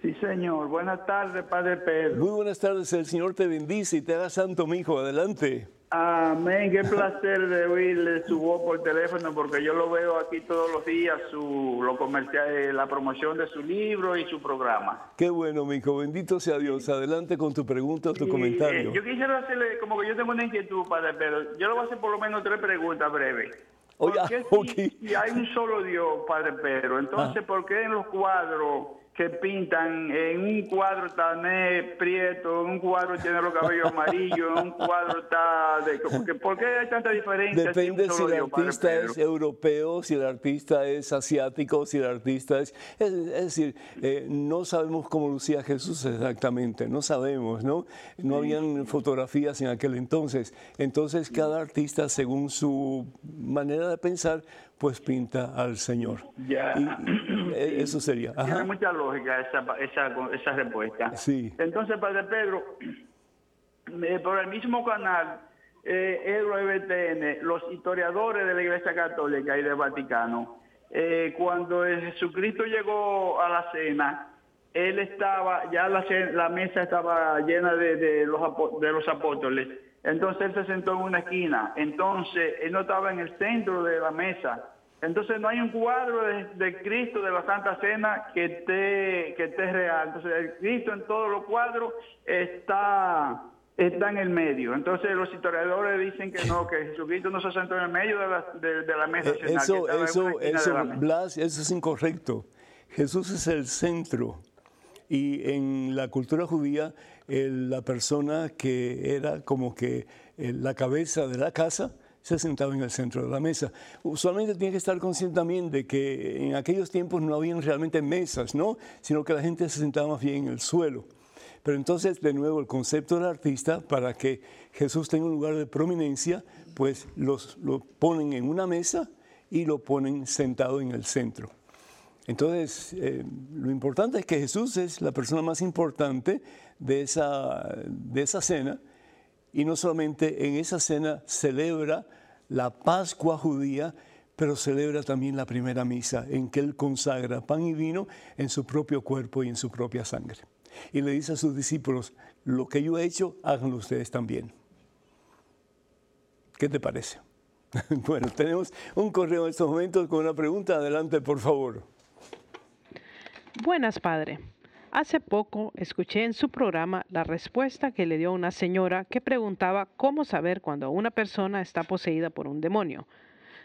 Sí, señor. Buenas tardes, Padre Pedro. Muy buenas tardes. El Señor te bendice y te haga santo, mi hijo. Adelante. Amén, qué placer de oírle su voz por teléfono porque yo lo veo aquí todos los días, su, lo comercial, eh, la promoción de su libro y su programa. Qué bueno, mi hijo, bendito sea Dios. Adelante con tu pregunta o tu comentario. Eh, yo quisiera hacerle, como que yo tengo una inquietud, padre, pero yo le voy a hacer por lo menos tres preguntas breves. Oye, porque si, hay un solo Dios, padre Pedro, entonces, ah. ¿por qué en los cuadros que pintan en un cuadro está prieto, en un cuadro tiene los cabellos amarillos, en un cuadro está... De, ¿Por qué hay tanta diferencia? Depende si, el artista es europeo, si el artista es asiático, si el artista es... Es, decir, eh, no sabemos cómo lucía Jesús exactamente, no sabemos, ¿no? No habían fotografías en aquel entonces. Entonces cada artista, según su manera de pensar, pues pinta al Señor. Ya. E, eso sería. Tiene mucha lógica esa, esa, esa respuesta. Sí. Entonces, Padre Pedro, eh, por el mismo canal, eh, los historiadores de la Iglesia Católica y del Vaticano, eh, cuando Jesucristo llegó a la cena, él estaba, ya la, la mesa estaba llena de, de, los, de los apóstoles. Entonces él se sentó en una esquina. Entonces él no estaba en el centro de la mesa. Entonces no hay un cuadro de, Cristo de la Santa Cena que esté, que esté real. Entonces el Cristo en todos los cuadros está, está en el medio. Entonces los historiadores dicen que no, que Jesucristo no se sentó en el medio de la, de, la mesa. Eh, eso, eso, eso, Blas, eso es incorrecto. Jesús es el centro. Y en la cultura judía, la persona que era como que eh, la cabeza de la casa, se sentaba en el centro de la mesa. Usualmente tiene que estar consciente también de que en aquellos tiempos no habían realmente mesas, ¿no? Sino que la gente se sentaba más bien en el suelo. Pero entonces, de nuevo, el concepto del artista, para que Jesús tenga un lugar de prominencia, pues los, lo ponen en una mesa y lo ponen sentado en el centro. Entonces, eh, lo importante es que Jesús es la persona más importante de esa, de esa cena y no solamente en esa cena celebra la Pascua judía, pero celebra también la primera misa en que Él consagra pan y vino en su propio cuerpo y en su propia sangre. Y le dice a sus discípulos, lo que yo he hecho, háganlo ustedes también. ¿Qué te parece? bueno, tenemos un correo en estos momentos con una pregunta. Adelante, por favor. Buenas, Padre. Hace poco escuché en su programa la respuesta que le dio una señora que preguntaba cómo saber cuando una persona está poseída por un demonio.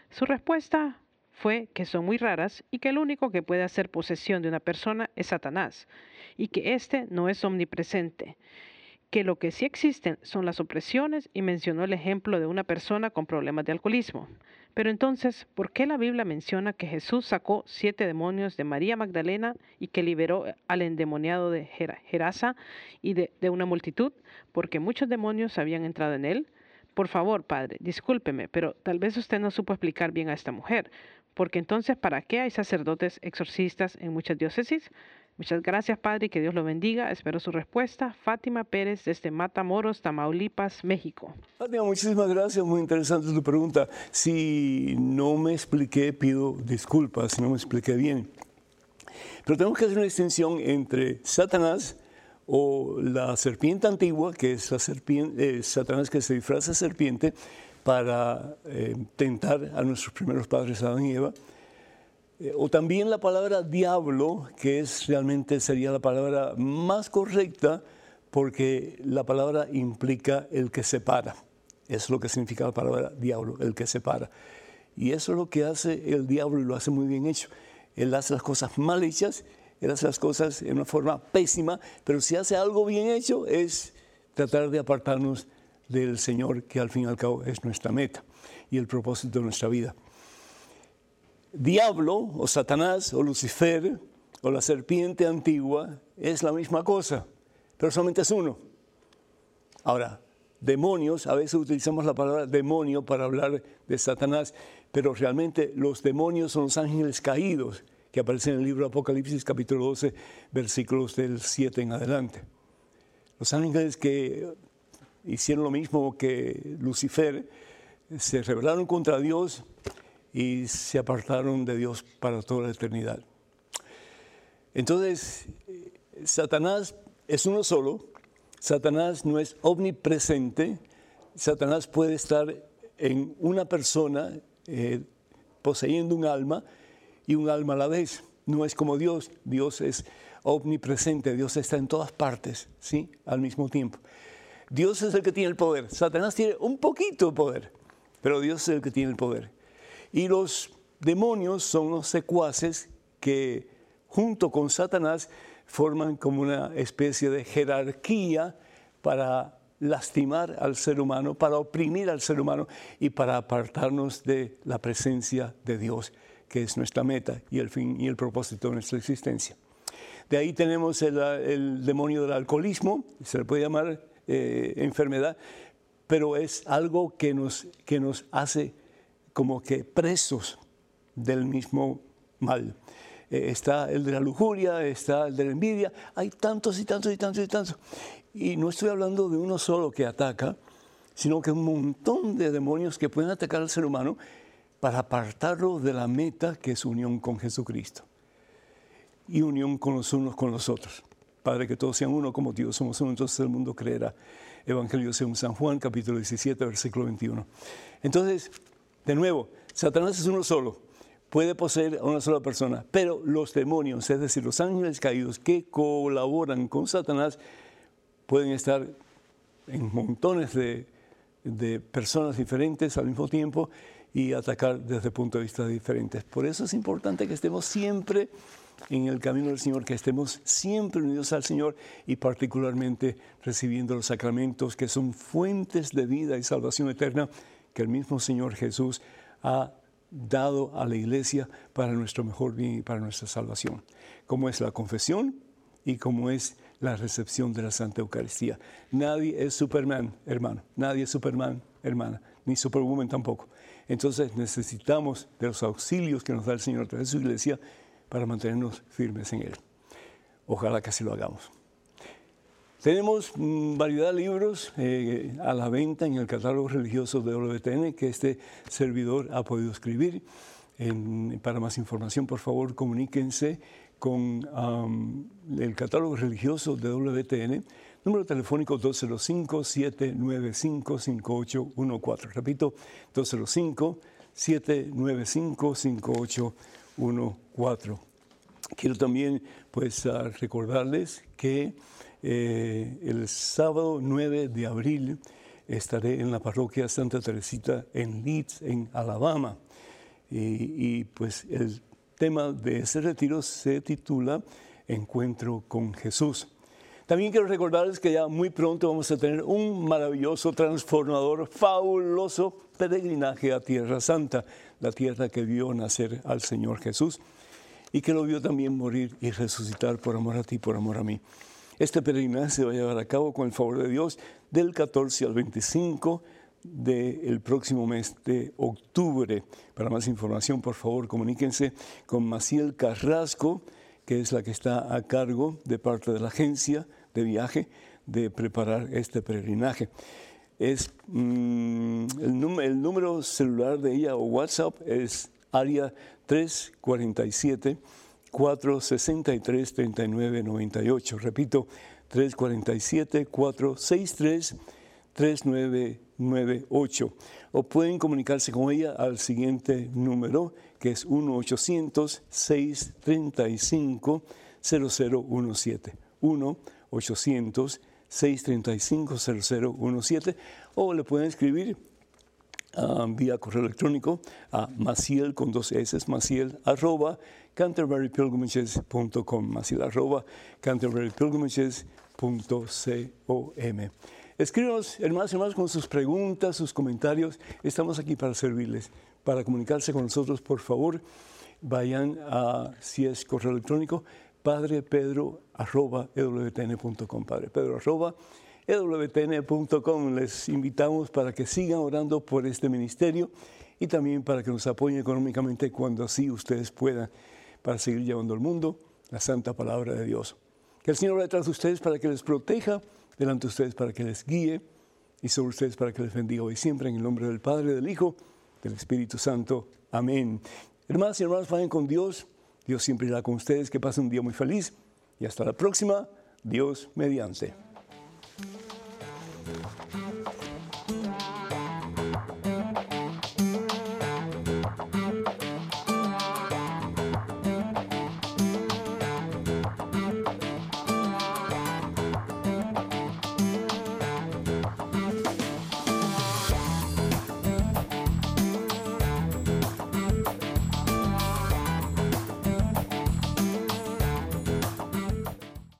Su respuesta fue que son muy raras y que el único que puede hacer posesión de una persona es Satanás y que éste no es omnipresente que lo que sí existen son las opresiones y mencionó el ejemplo de una persona con problemas de alcoholismo. Pero entonces, ¿por qué la Biblia menciona que Jesús sacó siete demonios de María Magdalena y que liberó al endemoniado de Gerasa y de, de una multitud? Porque muchos demonios habían entrado en él. Por favor, padre, discúlpeme, pero tal vez usted no supo explicar bien a esta mujer, porque entonces, ¿para qué hay sacerdotes exorcistas en muchas diócesis? Muchas gracias, Padre, y que Dios lo bendiga. Espero su respuesta. Fátima Pérez, desde Matamoros, Tamaulipas, México. Fátima, muchísimas gracias. Muy interesante tu pregunta. Si no me expliqué, pido disculpas no me expliqué bien. Pero tenemos que hacer una distinción entre Satanás o la serpiente antigua, que es la serpiente, eh, Satanás que se disfraza serpiente para eh, tentar a nuestros primeros padres Adán y Eva, eh, o también la palabra diablo, que es realmente sería la palabra más correcta porque la palabra implica el que separa. Es lo que significa la palabra diablo, el que separa. Y eso es lo que hace el diablo y lo hace muy bien hecho. Él hace las cosas mal hechas, él hace las cosas en una forma pésima, pero si hace algo bien hecho es tratar de apartarnos del Señor, que al fin y al cabo es nuestra meta y el propósito de nuestra vida diablo o Satanás o Lucifer o la serpiente antigua es la misma cosa, pero solamente es uno. Ahora, demonios, a veces utilizamos la palabra demonio para hablar de Satanás, pero realmente los demonios son los ángeles caídos que aparecen en el libro Apocalipsis capítulo 12, versículos del 7 en adelante. Los ángeles que hicieron lo mismo que Lucifer, se rebelaron contra Dios y se apartaron de Dios para toda la eternidad. Entonces, Satanás es uno solo, Satanás no es omnipresente, Satanás puede estar en una persona eh, poseyendo un alma y un alma a la vez. No es como Dios, Dios es omnipresente, Dios está en todas partes, ¿sí? Al mismo tiempo. Dios es el que tiene el poder, Satanás tiene un poquito de poder, pero Dios es el que tiene el poder. Y los demonios son los secuaces que junto con Satanás forman como una especie de jerarquía para lastimar al ser humano, para oprimir al ser humano y para apartarnos de la presencia de Dios, que es nuestra meta y el fin y el propósito de nuestra existencia. De ahí tenemos el, demonio del alcoholismo, se le puede llamar eh, enfermedad, pero es algo que nos, que nos hace como que presos del mismo mal. Eh, está el de la lujuria, está el de la envidia, hay tantos y tantos y tantos y tantos. Y no estoy hablando de uno solo que ataca, sino que un montón de demonios que pueden atacar al ser humano para apartarlo de la meta que es unión con Jesucristo y unión con los unos con los otros. Padre, que todos sean uno como Dios somos uno, entonces el mundo creerá. Evangelio según San Juan, capítulo 17, versículo 21. Entonces, de nuevo, Satanás es uno solo, puede poseer a una sola persona, pero los demonios, es decir, los ángeles caídos que colaboran con Satanás, pueden estar en montones de, personas diferentes al mismo tiempo y atacar desde puntos de vista diferentes. Por eso es importante que estemos siempre en el camino del Señor, que estemos siempre unidos al Señor y particularmente recibiendo los sacramentos que son fuentes de vida y salvación eterna que el mismo Señor Jesús ha dado a la iglesia para nuestro mejor bien y para nuestra salvación, como es la confesión y como es la recepción de la Santa Eucaristía. Nadie es Superman, hermano, nadie es Superman, hermana, ni Superwoman tampoco. Entonces necesitamos de los auxilios que nos da el Señor a través de su iglesia para mantenernos firmes en Él. Ojalá que así lo hagamos. Tenemos mm, variedad de libros eh, a la venta en el catálogo religioso de WTN que este servidor ha podido escribir. para más información, por favor, comuníquense con el catálogo religioso de WTN, número telefónico 205-795-5814. Repito, 205-795-5814. Quiero también pues, recordarles que eh, el sábado 9 de abril estaré en la parroquia Santa Teresita en Leeds, en Alabama. Y, pues el tema de ese retiro se titula Encuentro con Jesús. También quiero recordarles que ya muy pronto vamos a tener un maravilloso, transformador, fabuloso peregrinaje a Tierra Santa, la tierra que vio nacer al Señor Jesús y que lo vio también morir y resucitar por amor a ti, por amor a mí. Este peregrinaje se va a llevar a cabo con el favor de Dios del 14 al 25 del próximo mes de octubre. Para más información, por favor, comuníquense con Maciel Carrasco, que es la que está a cargo de parte de la agencia de viaje de preparar este peregrinaje. Es, mm, el, el número celular de ella o WhatsApp es área 347 463 3998. Repito, 347 463 3998. O pueden comunicarse con ella al siguiente número, que es 1-800-635-0017. 1-800-635-0017. O le pueden escribir ah, vía correo electrónico a maciel con dos S, maciel arroba canterburypilgrimages.com, maciel arroba canterburypilgrimages.com. Escríbanos, hermanos y hermanos, con sus preguntas, sus comentarios. Estamos aquí para servirles. Para comunicarse con nosotros, por favor, vayan a, si es correo electrónico, padrepedro.ewtn.com. Padrepedro.ewtn.com. Les invitamos para que sigan orando por este ministerio y también para que nos apoyen económicamente cuando así ustedes puedan, para seguir llevando al mundo la santa palabra de Dios. Que el Señor vaya detrás de ustedes para que les proteja delante de ustedes para que les guíe y sobre ustedes para que les bendiga hoy siempre en el nombre del Padre, del Hijo, del Espíritu Santo. Amén. Hermanas y hermanos, vayan con Dios. Dios siempre irá con ustedes. Que pasen un día muy feliz y hasta la próxima. Dios mediante.